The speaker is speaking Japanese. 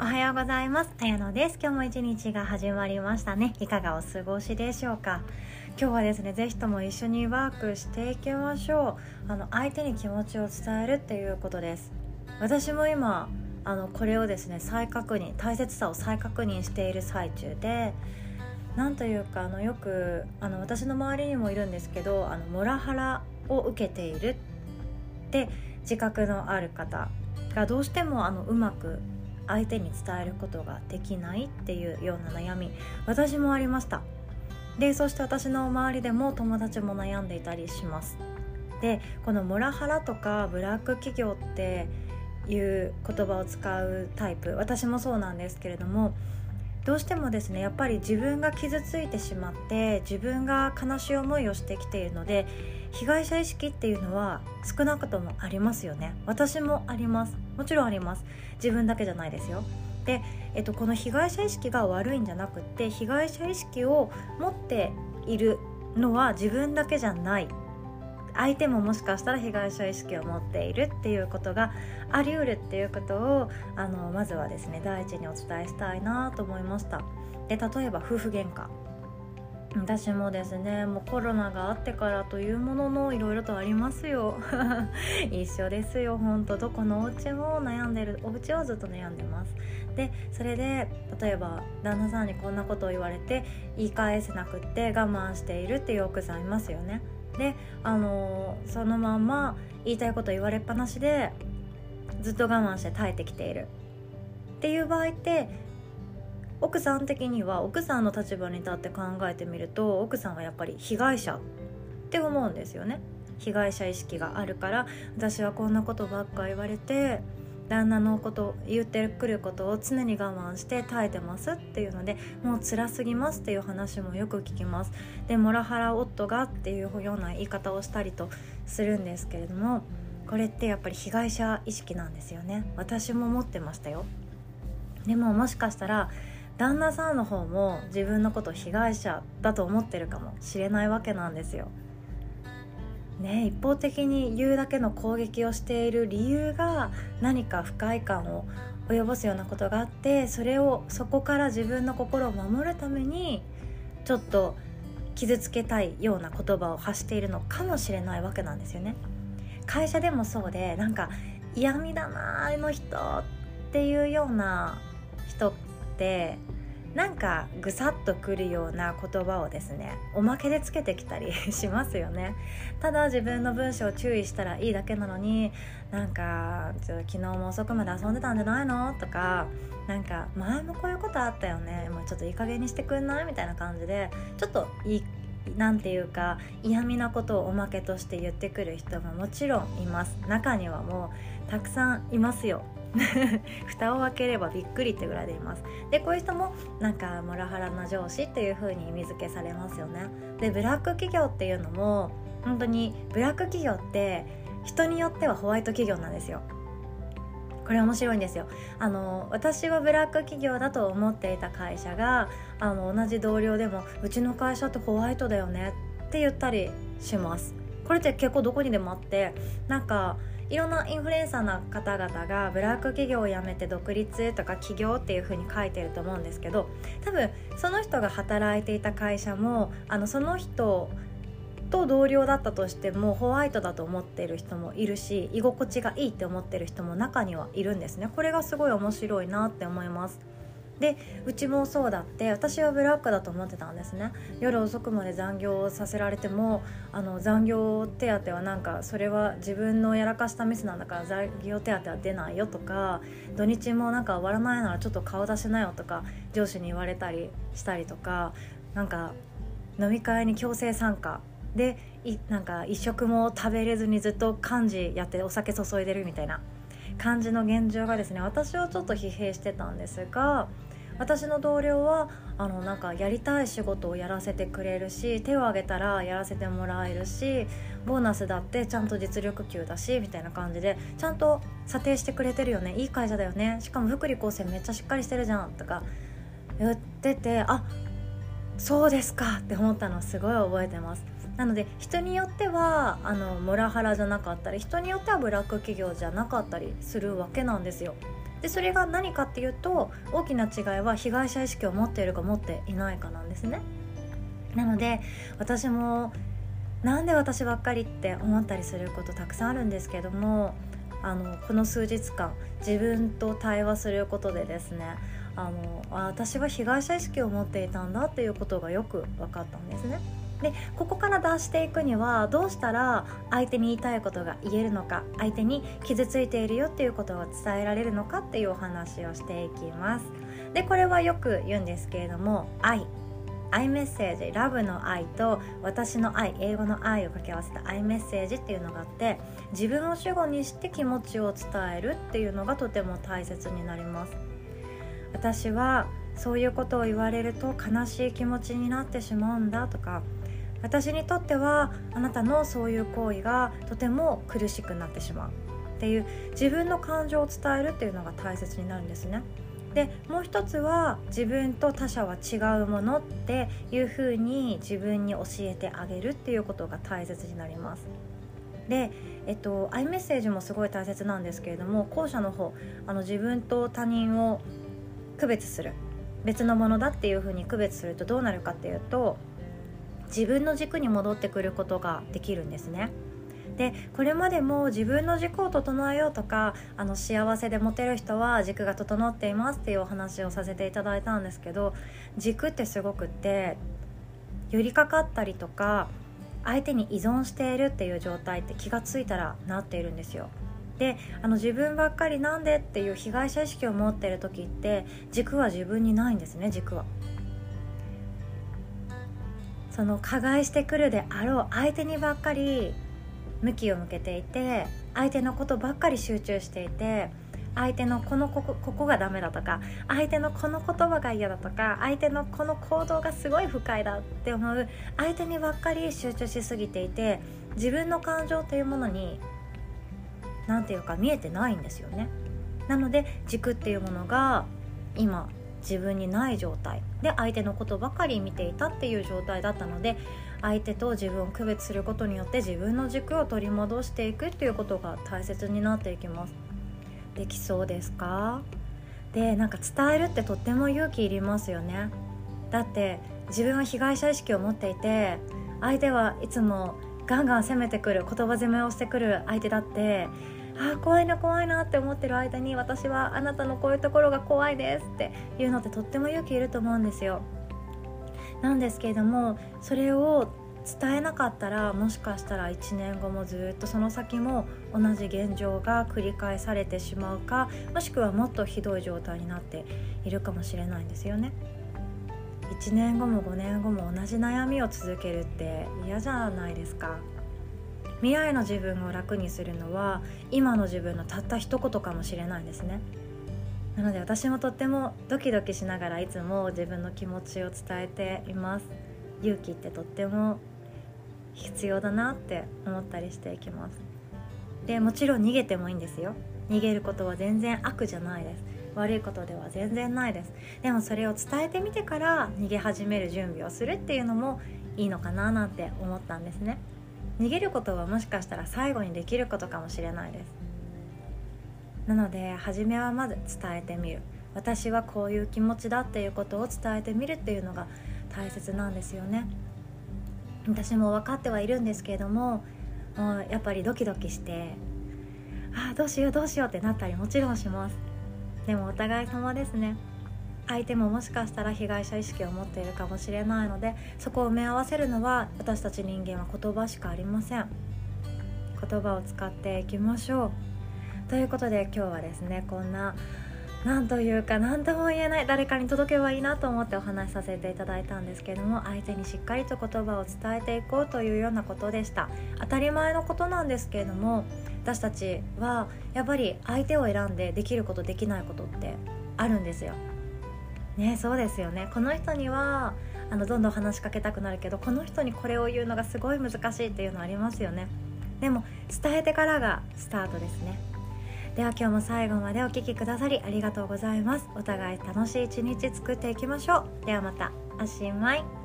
おはようございます。あやのです。今日も一日が始まりましたね。いかがお過ごしでしょうか？今日はですね、ぜひとも一緒にワークしていきましょう。あの相手に気持ちを伝えるっていうことです。私も今あのこれをですね再確認大切さを再確認している最中でなんというかあのよくあの私の周りにもいるんですけどあのモラハラを受けているって自覚のある方がどうしてもあのうまく相手に伝えることができないっていうような悩み私もありました。でそして私の周りでも友達も悩んでいたりします。でこのモラハラとかブラック企業っていう言葉を使うタイプ私もそうなんですけれどもどうしてもですねやっぱり自分が傷ついてしまって自分が悲しい思いをしてきているので被害者意識っていうのは少なくともありますよね。私もあります。もちろんあります。自分だけじゃないですよ。で、えっと、この被害者意識が悪いんじゃなくって被害者意識を持っているのは自分だけじゃない。相手ももしかしたら被害者意識を持っているっていうことがあり得るっていうことをあのまずはですね第一にお伝えしたいなと思いました。で例えば夫婦喧嘩。私もですねもうコロナがあってからというもののいろいろとありますよ。一緒ですよ。ほんとどこのお家も悩んでる。お家はずっと悩んでます。でそれで例えば旦那さんにこんなことを言われて言い返せなくって我慢しているっていう奥さんいますよね。であのそのまま言いたいこと言われっぱなしでずっと我慢して耐えてきている。っていう場合って奥さん的には奥さんの立場に立って考えてみると奥さんはやっぱり被害者って思うんですよね。被害者意識があるから私はこんなことばっか言われて旦那のこと言ってくることを常に我慢して耐えてますっていうのでもう辛すぎますっていう話もよく聞きます。でモラハラ夫がっていうような言い方をしたりとするんですけれどもこれってやっぱり被害者意識なんですよね。私も持ってましたよ。でももしかしたら旦那さんの方も自分のこと被害者だと思ってるかもしれないわけなんですよ。ね、一方的に言うだけの攻撃をしている理由が何か不快感を及ぼすようなことがあってそれをそこから自分の心を守るためにちょっと傷つけたいような言葉を発しているのかもしれないわけなんですよね。会社でもそうでなんか嫌味だなあの人っていうような人ってなんかぐさっとくるような言葉をですねおまけでつけてきたり しますよね。ただ自分の文章を注意したらいいだけなのになんかちょ昨日も遅くまで遊んでたんじゃないのとかなんか前もこういうことあったよね。もうちょっといい加減にしてくんないみたいな感じでちょっといいなんていうか嫌味なことをおまけとして言ってくる人ももちろんいます。中にはもうたくさんいますよ。蓋を開ければびっくりってぐらいでいます。でこういう人もなんかモラハラな上司っていう風に意味付けされますよね。でブラック企業っていうのも本当にブラック企業って人によってはホワイト企業なんですよ。これ面白いんですよ。あの私はブラック企業だと思っていた会社があの同じ同僚でもうちの会社ってホワイトだよねって言ったりします。これって結構どこにでもあってなんかいろんなインフルエンサーの方々がブラック企業を辞めて独立とか起業っていう風に書いてると思うんですけど多分その人が働いていた会社もあのその人と同僚だったとしてもホワイトだと思ってる人もいるし居心地がいいって思ってる人も中にはいるんですね。これがすごい面白いなって思います。でうちもそうだって私はブラックだと思ってたんですね。夜遅くまで残業させられてもあの残業手当はなんかそれは自分のやらかしたミスなんだから残業手当は出ないよとか土日もなんか終わらないならちょっと顔出しなよとか上司に言われたりしたりとかなんか飲み会に強制参加。でいなんか一食も食べれずにずっと幹事やってお酒注いでるみたいな感じの現状がですね私はちょっと疲弊してたんですが私の同僚はあのなんかやりたい仕事をやらせてくれるし手を挙げたらやらせてもらえるしボーナスだってちゃんと実力給だしみたいな感じでちゃんと査定してくれてるよね。いい会社だよね。しかも福利厚生めっちゃしっかりしてるじゃんとか言っててあそうですかって思ったのすごい覚えてます。なので人によってはあのモラハラじゃなかったり人によってはブラック企業じゃなかったりするわけなんですよ。でそれが何かっていうと大きな違いは被害者意識を持っているか持っていないかなんですねなので私もなんで私ばっかりって思ったりすることたくさんあるんですけどもあのこの数日間自分と対話することでですねあの私は被害者意識を持っていたんだっていうことがよく分かったんですね。でここから脱していくにはどうしたら相手に言いたいことが言えるのか相手に傷ついているよっていうことを伝えられるのかっていうお話をしていきます。でこれはよく言うんですけれども愛。愛メッセージ。ラブの愛と私の愛。英語の愛を掛け合わせた愛メッセージっていうのがあって自分を主語にして気持ちを伝えるっていうのがとても大切になります。私はそういうことを言われると悲しい気持ちになってしまうんだとか私にとってはあなたのそういう行為がとても苦しくなってしまうっていう自分の感情を伝えるっていうのが大切になるんですね。でもう一つは自分と他者は違うものっていうふうに自分に教えてあげるっていうことが大切になります。で、えっと、アイメッセージもすごい大切なんですけれども後者の方あの自分と他人を区別する別のものだっていうふうに区別するとどうなるかっていうと自分の軸に戻ってくることができるんですね。でこれまでも自分の軸を整えようとかあの幸せでモテる人は軸が整っていますっていうお話をさせていただいたんですけど軸ってすごくって寄りかかったりとか相手に依存しているっていう状態って気が付いたらなっているんですよ。であの自分ばっかりなんでっていう被害者意識を持ってる時って軸は自分にないんですね軸は。その加害してくるであろう相手にばっかり向きを向けていて相手のことばっかり集中していて相手のこのここここがダメだとか相手のこの言葉が嫌だとか相手のこの行動がすごい不快だって思う相手にばっかり集中しすぎていて自分の感情というものに何て言うか見えてないんですよね。なので軸っていうものが今自分にない状態。で相手のことばかり見ていたっていう状態だったので相手と自分を区別することによって自分の軸を取り戻していくっていうことが大切になっていきます。できそうですか？でなんか伝えるってとっても勇気いりますよね。だって自分は被害者意識を持っていて相手はいつもガンガン攻めてくる言葉攻めをしてくる相手だってあ怖いな怖いなって思ってる間に私はあなたのこういうところが怖いですっていうのってとっても勇気いると思うんですよ。なんですけれどもそれを伝えなかったらもしかしたら1年後もずっとその先も同じ現状が繰り返されてしまうかもしくはもっとひどい状態になっているかもしれないんですよね。1年後も5年後も同じ悩みを続けるって嫌じゃないですか。未来の自分を楽にするのは今の自分のたった一言かもしれないですね。なので私もとってもドキドキしながらいつも自分の気持ちを伝えています。勇気ってとっても必要だなって思ったりしていきます。でもちろん逃げてもいいんですよ。逃げることは全然悪じゃないです。悪いことでは全然ないです。でもそれを伝えてみてから逃げ始める準備をするっていうのもいいのかななんて思ったんですね。逃げることはもしかしたら最後にできることかもしれないです。なので初めはまず伝えてみる。私はこういう気持ちだっていうことを伝えてみるっていうのが大切なんですよね。私も分かってはいるんですけれどもやっぱりドキドキしてああどうしようどうしようってなったりもちろんします。でもお互い様ですね。相手ももしかしたら被害者意識を持っているかもしれないのでそこを埋め合わせるのは私たち人間は言葉しかありません。言葉を使っていきましょうということで今日はですねこんな何というか何とも言えない誰かに届けばいいなと思ってお話しさせていただいたんですけれども相手にしっかりと言葉を伝えていこうというようなことでした。当たり前のことなんですけれども私たちはやっぱり相手を選んでできることできないことってあるんですよ。ねそうですよね。この人にはあのどんどん話しかけたくなるけどこの人にこれを言うのがすごい難しいっていうのありますよね。でも伝えてからがスタートですね。では今日も最後までお聴きくださりありがとうございます。お互い楽しい一日作っていきましょう。ではまた。おしまい。